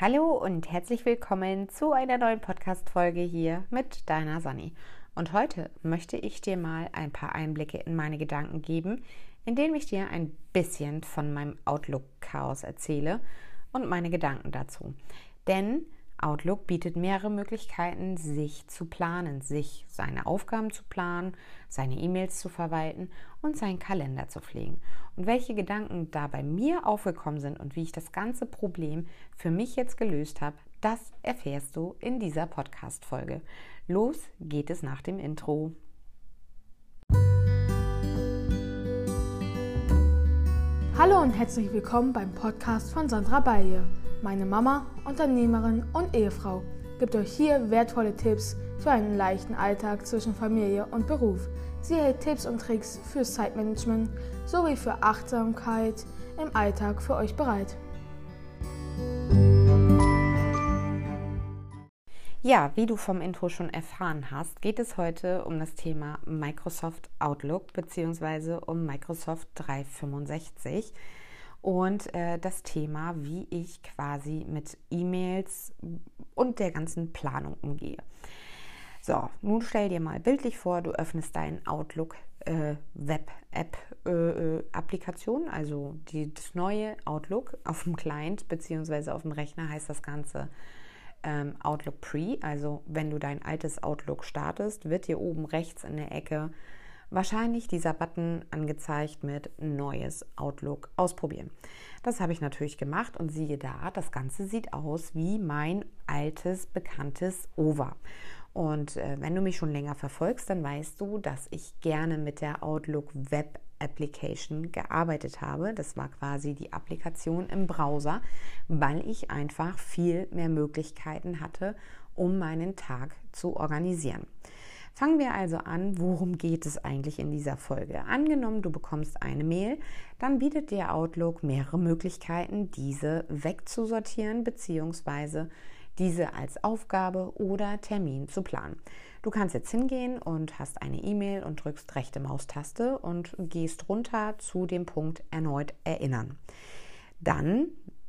Hallo und herzlich willkommen zu einer neuen Podcast-Folge hier mit deiner Sunny. Und heute möchte ich dir mal ein paar Einblicke in meine Gedanken geben, indem ich dir ein bisschen von meinem Outlook-Chaos erzähle und meine Gedanken dazu. Denn Outlook bietet mehrere Möglichkeiten, sich zu planen, sich seine Aufgaben zu planen, seine E-Mails zu verwalten und seinen Kalender zu pflegen. Und welche Gedanken da bei mir aufgekommen sind und wie ich das ganze Problem für mich jetzt gelöst habe, das erfährst du in dieser Podcast-Folge. Los geht es nach dem Intro. Hallo und herzlich willkommen beim Podcast von Sandra Baye. Meine Mama, Unternehmerin und Ehefrau gibt euch hier wertvolle Tipps für einen leichten Alltag zwischen Familie und Beruf. Sie hält Tipps und Tricks für Zeitmanagement sowie für Achtsamkeit im Alltag für euch bereit. Ja, wie du vom Intro schon erfahren hast, geht es heute um das Thema Microsoft Outlook bzw. um Microsoft 365 und äh, das Thema, wie ich quasi mit E-Mails und der ganzen Planung umgehe. So, nun stell dir mal bildlich vor, du öffnest deinen Outlook äh, Web-App äh, äh, Applikation, also die, das neue Outlook auf dem Client bzw. auf dem Rechner heißt das Ganze ähm, Outlook Pre. Also wenn du dein altes Outlook startest, wird dir oben rechts in der Ecke wahrscheinlich dieser Button angezeigt mit Neues Outlook ausprobieren. Das habe ich natürlich gemacht und siehe da, das Ganze sieht aus wie mein altes, bekanntes Over. Und äh, wenn du mich schon länger verfolgst, dann weißt du, dass ich gerne mit der Outlook Web Application gearbeitet habe. Das war quasi die Applikation im Browser, weil ich einfach viel mehr Möglichkeiten hatte, um meinen Tag zu organisieren. Fangen wir also an, worum geht es eigentlich in dieser Folge? Angenommen, du bekommst eine Mail, dann bietet dir Outlook mehrere Möglichkeiten, diese wegzusortieren bzw. diese als Aufgabe oder Termin zu planen. Du kannst jetzt hingehen und hast eine E-Mail und drückst rechte Maustaste und gehst runter zu dem Punkt erneut erinnern. Dann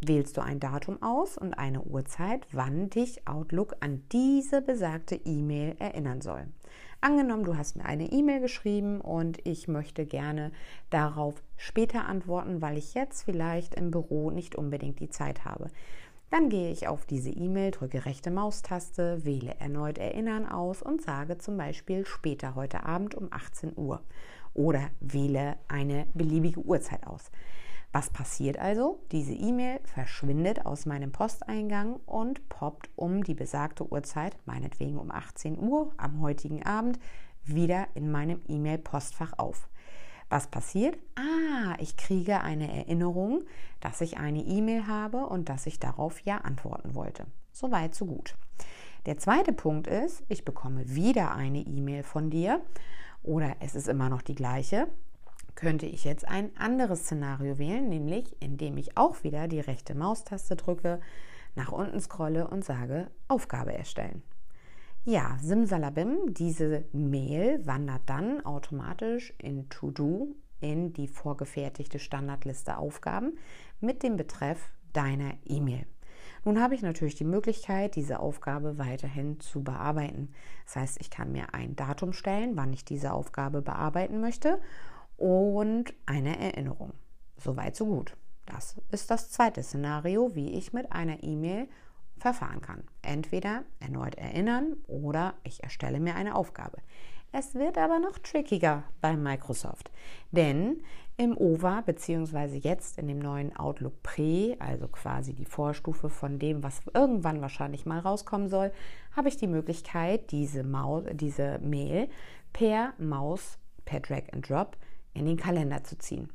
wählst du ein Datum aus und eine Uhrzeit, wann dich Outlook an diese besagte E-Mail erinnern soll. Angenommen, du hast mir eine E-Mail geschrieben und ich möchte gerne darauf später antworten, weil ich jetzt vielleicht im Büro nicht unbedingt die Zeit habe. Dann gehe ich auf diese E-Mail, drücke rechte Maustaste, wähle erneut Erinnern aus und sage zum Beispiel später heute Abend um 18 Uhr oder wähle eine beliebige Uhrzeit aus. Was passiert also? Diese E-Mail verschwindet aus meinem Posteingang und poppt um die besagte Uhrzeit, meinetwegen um 18 Uhr am heutigen Abend, wieder in meinem E-Mail-Postfach auf. Was passiert? Ah, ich kriege eine Erinnerung, dass ich eine E-Mail habe und dass ich darauf ja antworten wollte. Soweit, so gut. Der zweite Punkt ist, ich bekomme wieder eine E-Mail von dir oder es ist immer noch die gleiche könnte ich jetzt ein anderes Szenario wählen, nämlich indem ich auch wieder die rechte Maustaste drücke, nach unten scrolle und sage Aufgabe erstellen. Ja, simsalabim, diese Mail wandert dann automatisch in To-Do in die vorgefertigte Standardliste Aufgaben mit dem Betreff deiner E-Mail. Nun habe ich natürlich die Möglichkeit, diese Aufgabe weiterhin zu bearbeiten. Das heißt, ich kann mir ein Datum stellen, wann ich diese Aufgabe bearbeiten möchte und eine Erinnerung. Soweit, so gut. Das ist das zweite Szenario, wie ich mit einer E-Mail verfahren kann. Entweder erneut erinnern oder ich erstelle mir eine Aufgabe. Es wird aber noch trickiger bei Microsoft, denn im OVA bzw. jetzt in dem neuen Outlook Pre, also quasi die Vorstufe von dem, was irgendwann wahrscheinlich mal rauskommen soll, habe ich die Möglichkeit, diese, Maus, diese Mail per Maus, per Drag and Drop in den Kalender zu ziehen.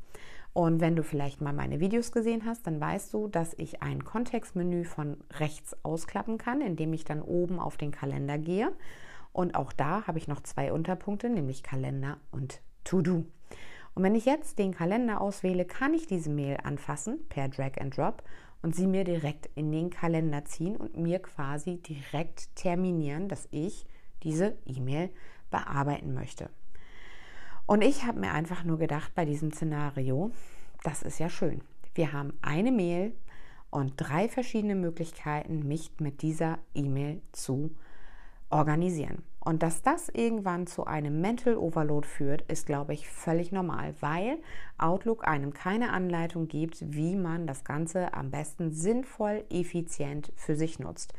Und wenn du vielleicht mal meine Videos gesehen hast, dann weißt du, dass ich ein Kontextmenü von rechts ausklappen kann, indem ich dann oben auf den Kalender gehe. Und auch da habe ich noch zwei Unterpunkte, nämlich Kalender und To-Do. Und wenn ich jetzt den Kalender auswähle, kann ich diese Mail anfassen per Drag and Drop und sie mir direkt in den Kalender ziehen und mir quasi direkt terminieren, dass ich diese E-Mail bearbeiten möchte. Und ich habe mir einfach nur gedacht bei diesem Szenario, das ist ja schön. Wir haben eine Mail und drei verschiedene Möglichkeiten, mich mit dieser E-Mail zu organisieren. Und dass das irgendwann zu einem Mental Overload führt, ist, glaube ich, völlig normal, weil Outlook einem keine Anleitung gibt, wie man das Ganze am besten sinnvoll, effizient für sich nutzt.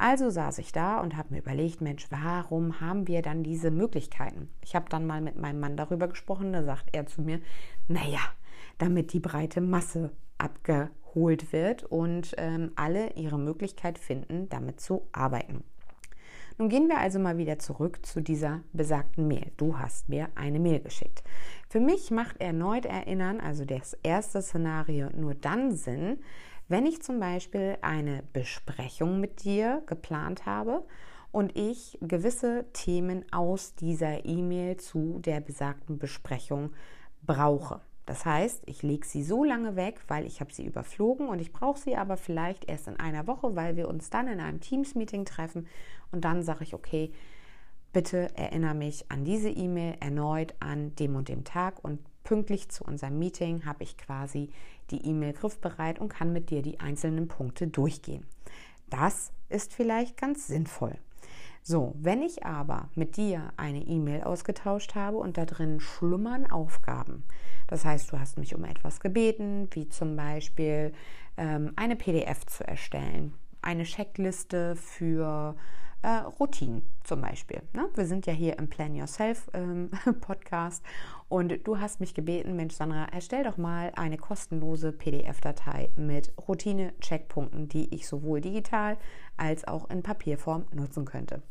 Also saß ich da und habe mir überlegt, Mensch, warum haben wir dann diese Möglichkeiten? Ich habe dann mal mit meinem Mann darüber gesprochen, da sagt er zu mir, naja, damit die breite Masse abgeholt wird und ähm, alle ihre Möglichkeit finden, damit zu arbeiten. Nun gehen wir also mal wieder zurück zu dieser besagten Mail. Du hast mir eine Mail geschickt. Für mich macht erneut Erinnern, also das erste Szenario, nur dann Sinn, wenn ich zum Beispiel eine Besprechung mit dir geplant habe und ich gewisse Themen aus dieser E-Mail zu der besagten Besprechung brauche. Das heißt, ich lege sie so lange weg, weil ich habe sie überflogen und ich brauche sie aber vielleicht erst in einer Woche, weil wir uns dann in einem Teams-Meeting treffen und dann sage ich, okay, bitte erinnere mich an diese E-Mail erneut an dem und dem Tag und pünktlich zu unserem Meeting habe ich quasi die E-Mail griffbereit und kann mit dir die einzelnen Punkte durchgehen. Das ist vielleicht ganz sinnvoll. So, wenn ich aber mit dir eine E-Mail ausgetauscht habe und da drin schlummern Aufgaben, das heißt, du hast mich um etwas gebeten, wie zum Beispiel ähm, eine PDF zu erstellen, eine Checkliste für äh, Routinen zum Beispiel. Ne? Wir sind ja hier im Plan Yourself ähm, Podcast und du hast mich gebeten, Mensch Sandra, erstell doch mal eine kostenlose PDF-Datei mit Routine-Checkpunkten, die ich sowohl digital als auch in Papierform nutzen könnte.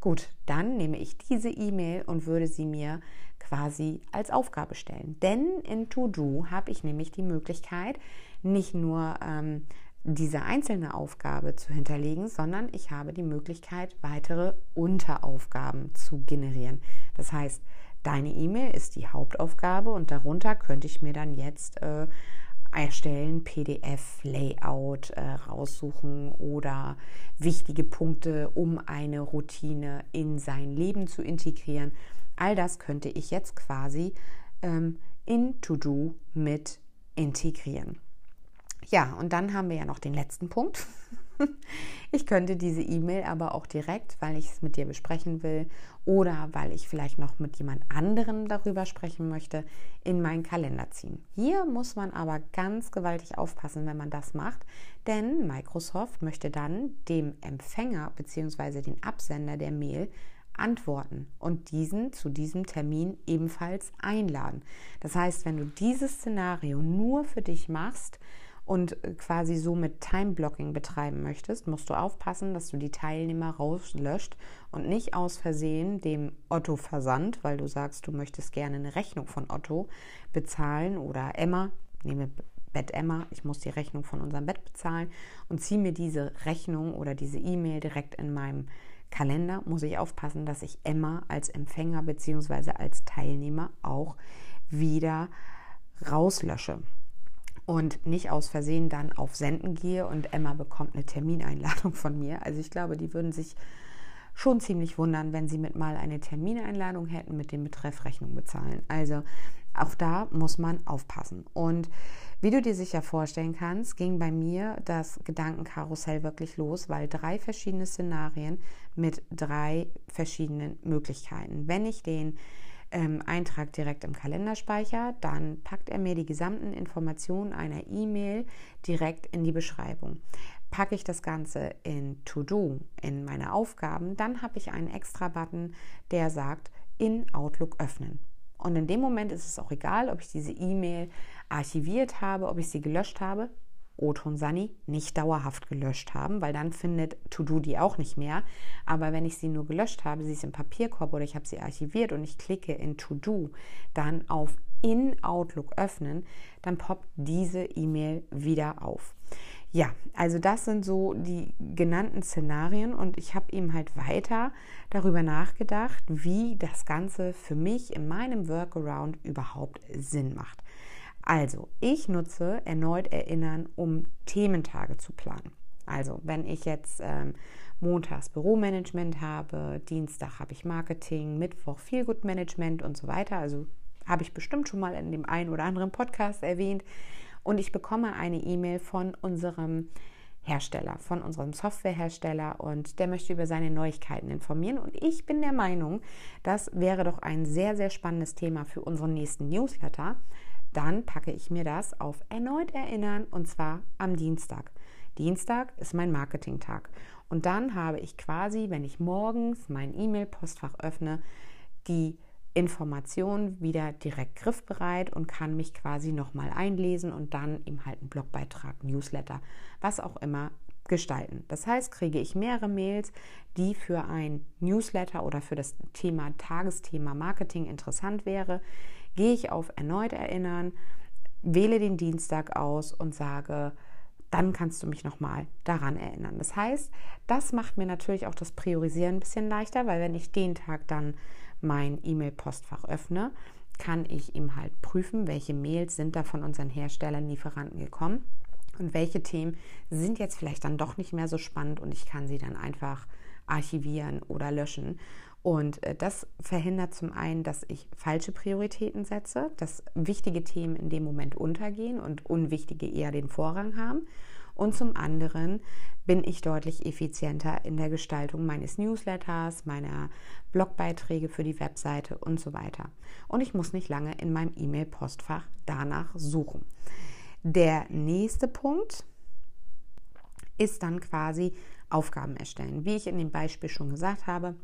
Gut, dann nehme ich diese E-Mail und würde sie mir quasi als Aufgabe stellen. Denn in To-Do habe ich nämlich die Möglichkeit, nicht nur ähm, diese einzelne Aufgabe zu hinterlegen, sondern ich habe die Möglichkeit, weitere Unteraufgaben zu generieren. Das heißt, deine E-Mail ist die Hauptaufgabe und darunter könnte ich mir dann jetzt äh, erstellen, PDF-Layout äh, raussuchen oder wichtige Punkte, um eine Routine in sein Leben zu integrieren. All das könnte ich jetzt quasi ähm, in To-Do mit integrieren. Ja, und dann haben wir ja noch den letzten Punkt. Ich könnte diese E-Mail aber auch direkt, weil ich es mit dir besprechen will oder weil ich vielleicht noch mit jemand anderem darüber sprechen möchte, in meinen Kalender ziehen. Hier muss man aber ganz gewaltig aufpassen, wenn man das macht, denn Microsoft möchte dann dem Empfänger bzw. den Absender der Mail antworten und diesen zu diesem Termin ebenfalls einladen. Das heißt, wenn du dieses Szenario nur für dich machst, und quasi so mit Time-Blocking betreiben möchtest, musst du aufpassen, dass du die Teilnehmer rauslöscht und nicht aus Versehen dem Otto-Versand, weil du sagst, du möchtest gerne eine Rechnung von Otto bezahlen oder Emma, nehme Bett Emma, ich muss die Rechnung von unserem Bett bezahlen und ziehe mir diese Rechnung oder diese E-Mail direkt in meinem Kalender, muss ich aufpassen, dass ich Emma als Empfänger bzw. als Teilnehmer auch wieder rauslösche und nicht aus Versehen dann auf Senden gehe und Emma bekommt eine Termineinladung von mir. Also ich glaube, die würden sich schon ziemlich wundern, wenn sie mit mal eine Termineinladung hätten mit dem Betreff Rechnung bezahlen. Also auch da muss man aufpassen. Und wie du dir sicher vorstellen kannst, ging bei mir das Gedankenkarussell wirklich los, weil drei verschiedene Szenarien mit drei verschiedenen Möglichkeiten. Wenn ich den ähm, Eintrag direkt im Kalenderspeicher, dann packt er mir die gesamten Informationen einer E-Mail direkt in die Beschreibung. Packe ich das Ganze in To-Do, in meine Aufgaben, dann habe ich einen extra Button, der sagt, in Outlook öffnen. Und in dem Moment ist es auch egal, ob ich diese E-Mail archiviert habe, ob ich sie gelöscht habe. Oton Sani nicht dauerhaft gelöscht haben, weil dann findet To-Do die auch nicht mehr. Aber wenn ich sie nur gelöscht habe, sie ist im Papierkorb oder ich habe sie archiviert und ich klicke in To-Do, dann auf in Outlook öffnen, dann poppt diese E-Mail wieder auf. Ja, also das sind so die genannten Szenarien und ich habe eben halt weiter darüber nachgedacht, wie das Ganze für mich in meinem Workaround überhaupt Sinn macht. Also, ich nutze erneut Erinnern, um Thementage zu planen. Also, wenn ich jetzt ähm, montags Büromanagement habe, Dienstag habe ich Marketing, Mittwoch Feelgood Management und so weiter. Also habe ich bestimmt schon mal in dem einen oder anderen Podcast erwähnt. und ich bekomme eine E-Mail von unserem Hersteller, von unserem Softwarehersteller und der möchte über seine Neuigkeiten informieren. Und ich bin der Meinung, das wäre doch ein sehr, sehr spannendes Thema für unseren nächsten Newsletter. Dann packe ich mir das auf erneut erinnern und zwar am Dienstag. Dienstag ist mein Marketingtag. Und dann habe ich quasi, wenn ich morgens mein E-Mail-Postfach öffne, die Information wieder direkt griffbereit und kann mich quasi nochmal einlesen und dann eben halt einen Blogbeitrag, Newsletter, was auch immer gestalten. Das heißt, kriege ich mehrere Mails, die für ein Newsletter oder für das Thema Tagesthema Marketing interessant wäre, gehe ich auf erneut erinnern, wähle den Dienstag aus und sage, dann kannst du mich nochmal daran erinnern. Das heißt, das macht mir natürlich auch das Priorisieren ein bisschen leichter, weil wenn ich den Tag dann mein E-Mail-Postfach öffne, kann ich ihm halt prüfen, welche Mails sind da von unseren Herstellern, Lieferanten gekommen und welche Themen sind jetzt vielleicht dann doch nicht mehr so spannend und ich kann sie dann einfach archivieren oder löschen. Und äh, das verhindert zum einen, dass ich falsche Prioritäten setze, dass wichtige Themen in dem Moment untergehen und unwichtige eher den Vorrang haben. Und zum anderen bin ich deutlich effizienter in der Gestaltung meines Newsletters, meiner Blogbeiträge für die Webseite und so weiter. Und ich muss nicht lange in meinem E-Mail-Postfach danach suchen. Der nächste Punkt ist dann quasi Aufgaben erstellen. Wie ich in dem Beispiel schon gesagt habe,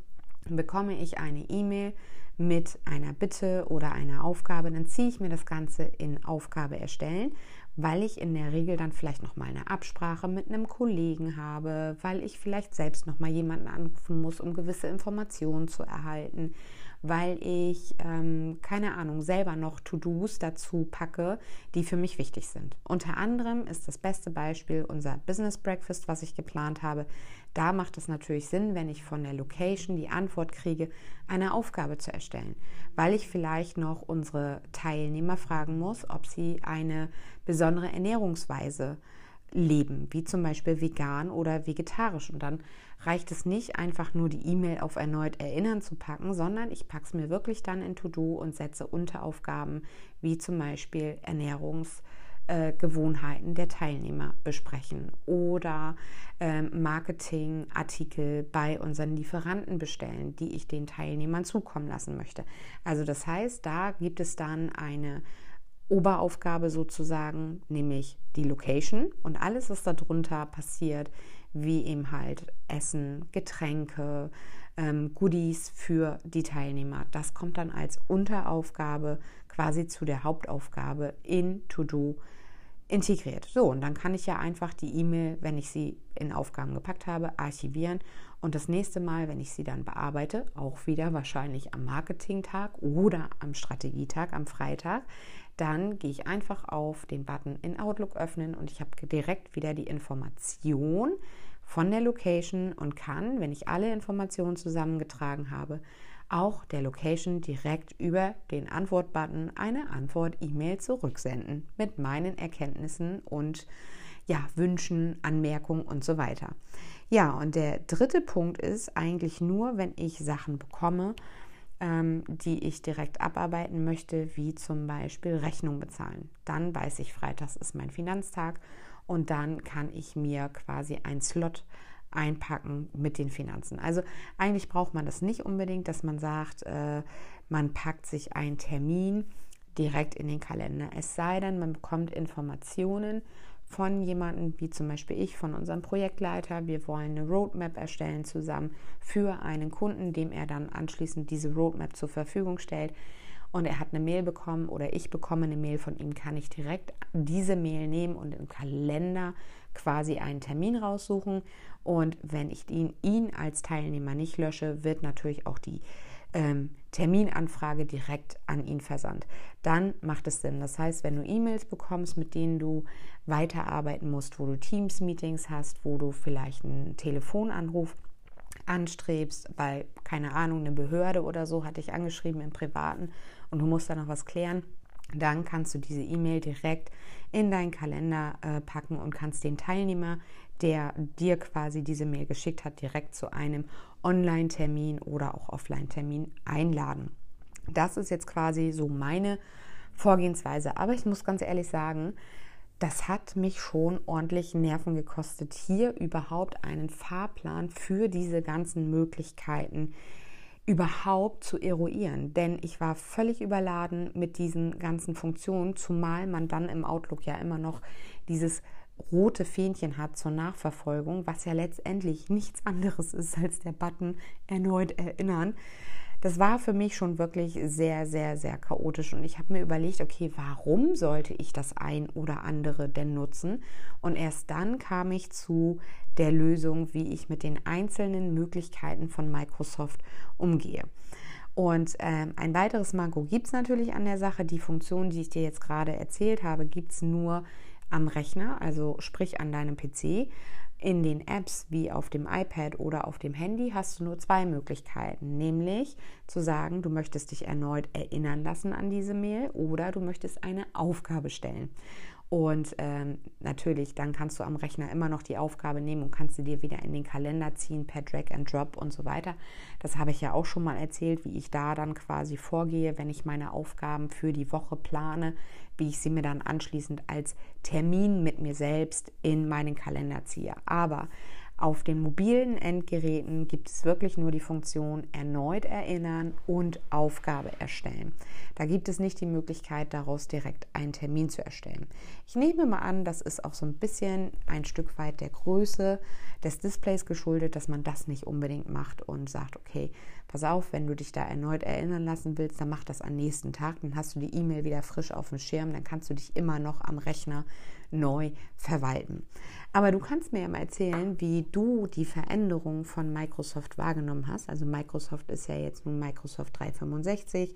bekomme ich eine E-Mail mit einer Bitte oder einer Aufgabe, dann ziehe ich mir das Ganze in Aufgabe erstellen, weil ich in der Regel dann vielleicht noch mal eine Absprache mit einem Kollegen habe, weil ich vielleicht selbst noch mal jemanden anrufen muss, um gewisse Informationen zu erhalten, weil ich, ähm, keine Ahnung, selber noch To-Dos dazu packe, die für mich wichtig sind. Unter anderem ist das beste Beispiel unser Business Breakfast, was ich geplant habe. Da macht es natürlich Sinn, wenn ich von der Location die Antwort kriege, eine Aufgabe zu erstellen, weil ich vielleicht noch unsere Teilnehmer fragen muss, ob sie eine besondere Ernährungsweise leben, wie zum Beispiel vegan oder vegetarisch. Und dann reicht es nicht, einfach nur die E-Mail auf erneut Erinnern zu packen, sondern ich packe es mir wirklich dann in To-Do und setze Unteraufgaben, wie zum Beispiel Ernährungsgewohnheiten äh, der Teilnehmer besprechen oder äh, Marketingartikel bei unseren Lieferanten bestellen, die ich den Teilnehmern zukommen lassen möchte. Also das heißt, da gibt es dann eine Oberaufgabe sozusagen, nämlich die Location und alles, was darunter passiert, wie eben halt Essen, Getränke, ähm, Goodies für die Teilnehmer. Das kommt dann als Unteraufgabe quasi zu der Hauptaufgabe in To-Do integriert. So, und dann kann ich ja einfach die E-Mail, wenn ich sie in Aufgaben gepackt habe, archivieren und das nächste Mal, wenn ich sie dann bearbeite, auch wieder wahrscheinlich am Marketingtag oder am Strategietag, am Freitag, dann gehe ich einfach auf den Button in Outlook öffnen und ich habe direkt wieder die Information von der Location und kann, wenn ich alle Informationen zusammengetragen habe, auch der Location direkt über den Antwort-Button eine Antwort-E-Mail zurücksenden mit meinen Erkenntnissen und ja, Wünschen, Anmerkungen und so weiter. Ja, und der dritte Punkt ist eigentlich nur, wenn ich Sachen bekomme, ähm, die ich direkt abarbeiten möchte, wie zum Beispiel Rechnung bezahlen. Dann weiß ich, Freitags ist mein Finanztag und dann kann ich mir quasi ein Slot einpacken mit den Finanzen. Also eigentlich braucht man das nicht unbedingt, dass man sagt, äh, man packt sich einen Termin direkt in den Kalender. Es sei denn, man bekommt Informationen von jemandem, wie zum Beispiel ich, von unserem Projektleiter. Wir wollen eine Roadmap erstellen zusammen für einen Kunden, dem er dann anschließend diese Roadmap zur Verfügung stellt. Und er hat eine Mail bekommen oder ich bekomme eine Mail von ihm, kann ich direkt diese Mail nehmen und im Kalender quasi einen Termin raussuchen. Und wenn ich ihn, ihn als Teilnehmer nicht lösche, wird natürlich auch die ähm, Terminanfrage direkt an ihn versandt. Dann macht es Sinn. Das heißt, wenn du E-Mails bekommst, mit denen du weiterarbeiten musst, wo du Teams-Meetings hast, wo du vielleicht einen Telefonanruf anstrebst, weil, keine Ahnung, eine Behörde oder so hat dich angeschrieben im Privaten und du musst da noch was klären, dann kannst du diese E-Mail direkt in deinen Kalender äh, packen und kannst den Teilnehmer, der dir quasi diese Mail geschickt hat, direkt zu einem Online-Termin oder auch Offline-Termin einladen. Das ist jetzt quasi so meine Vorgehensweise. Aber ich muss ganz ehrlich sagen, das hat mich schon ordentlich Nerven gekostet, hier überhaupt einen Fahrplan für diese ganzen Möglichkeiten überhaupt zu eruieren. Denn ich war völlig überladen mit diesen ganzen Funktionen, zumal man dann im Outlook ja immer noch dieses rote Fähnchen hat zur Nachverfolgung, was ja letztendlich nichts anderes ist als der Button erneut erinnern. Das war für mich schon wirklich sehr, sehr, sehr chaotisch und ich habe mir überlegt, okay, warum sollte ich das ein oder andere denn nutzen? Und erst dann kam ich zu der Lösung, wie ich mit den einzelnen Möglichkeiten von Microsoft umgehe. Und ähm, ein weiteres Manko gibt es natürlich an der Sache. Die Funktion, die ich dir jetzt gerade erzählt habe, gibt es nur am Rechner, also sprich an deinem PC. In den Apps wie auf dem iPad oder auf dem Handy hast du nur zwei Möglichkeiten, nämlich zu sagen, du möchtest dich erneut erinnern lassen an diese Mail oder du möchtest eine Aufgabe stellen. Und ähm, natürlich, dann kannst du am Rechner immer noch die Aufgabe nehmen und kannst sie dir wieder in den Kalender ziehen per Drag and Drop und so weiter. Das habe ich ja auch schon mal erzählt, wie ich da dann quasi vorgehe, wenn ich meine Aufgaben für die Woche plane, wie ich sie mir dann anschließend als Termin mit mir selbst in meinen Kalender ziehe. Aber auf den mobilen Endgeräten gibt es wirklich nur die Funktion erneut erinnern und Aufgabe erstellen. Da gibt es nicht die Möglichkeit, daraus direkt einen Termin zu erstellen. Ich nehme mal an, das ist auch so ein bisschen ein Stück weit der Größe des Displays geschuldet, dass man das nicht unbedingt macht und sagt, okay, pass auf, wenn du dich da erneut erinnern lassen willst, dann mach das am nächsten Tag, dann hast du die E-Mail wieder frisch auf dem Schirm, dann kannst du dich immer noch am Rechner neu verwalten. Aber du kannst mir ja mal erzählen, wie du die Veränderung von Microsoft wahrgenommen hast. Also Microsoft ist ja jetzt nun Microsoft 365.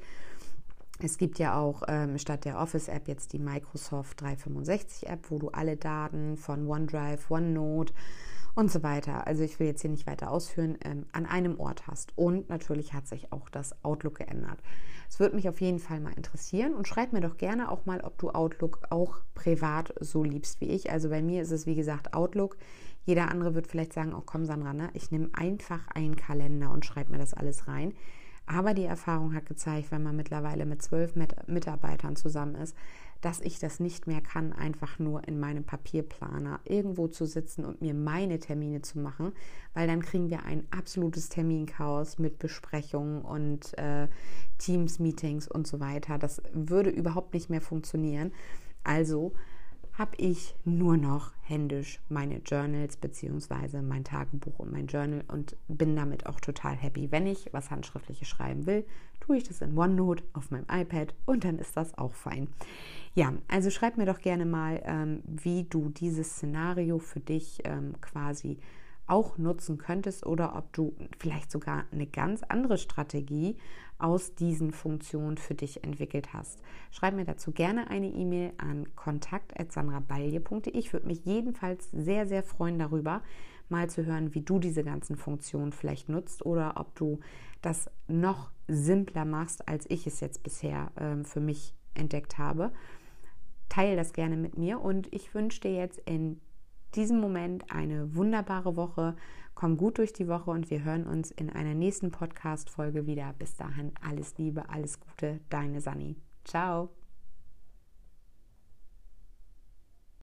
Es gibt ja auch ähm, statt der Office-App jetzt die Microsoft 365-App, wo du alle Daten von OneDrive, OneNote, und so weiter. Also ich will jetzt hier nicht weiter ausführen, ähm, an einem Ort hast. Und natürlich hat sich auch das Outlook geändert. Es würde mich auf jeden Fall mal interessieren und schreib mir doch gerne auch mal, ob du Outlook auch privat so liebst wie ich. Also bei mir ist es wie gesagt Outlook. Jeder andere wird vielleicht sagen, oh komm Sandra, ne? ich nehme einfach einen Kalender und schreibe mir das alles rein. Aber die Erfahrung hat gezeigt, wenn man mittlerweile mit zwölf Mitarbeitern zusammen ist, dass ich das nicht mehr kann, einfach nur in meinem Papierplaner irgendwo zu sitzen und mir meine Termine zu machen, weil dann kriegen wir ein absolutes Terminchaos mit Besprechungen und äh, Teams-Meetings und so weiter. Das würde überhaupt nicht mehr funktionieren. Also habe ich nur noch händisch meine Journals bzw. mein Tagebuch und mein Journal und bin damit auch total happy. Wenn ich was Handschriftliches schreiben will, tue ich das in OneNote auf meinem iPad und dann ist das auch fein. Ja, also schreib mir doch gerne mal, ähm, wie du dieses Szenario für dich ähm, quasi auch nutzen könntest oder ob du vielleicht sogar eine ganz andere Strategie aus diesen Funktionen für dich entwickelt hast. Schreib mir dazu gerne eine E-Mail an kontakt.sandrabalje.de. Ich würde mich jedenfalls sehr, sehr freuen darüber, mal zu hören, wie du diese ganzen Funktionen vielleicht nutzt oder ob du das noch simpler machst, als ich es jetzt bisher äh, für mich entdeckt habe. Teile das gerne mit mir und ich wünsche dir jetzt in diesem Moment eine wunderbare Woche. Komm gut durch die Woche und wir hören uns in einer nächsten Podcast-Folge wieder. Bis dahin alles Liebe, alles Gute, deine Sani. Ciao.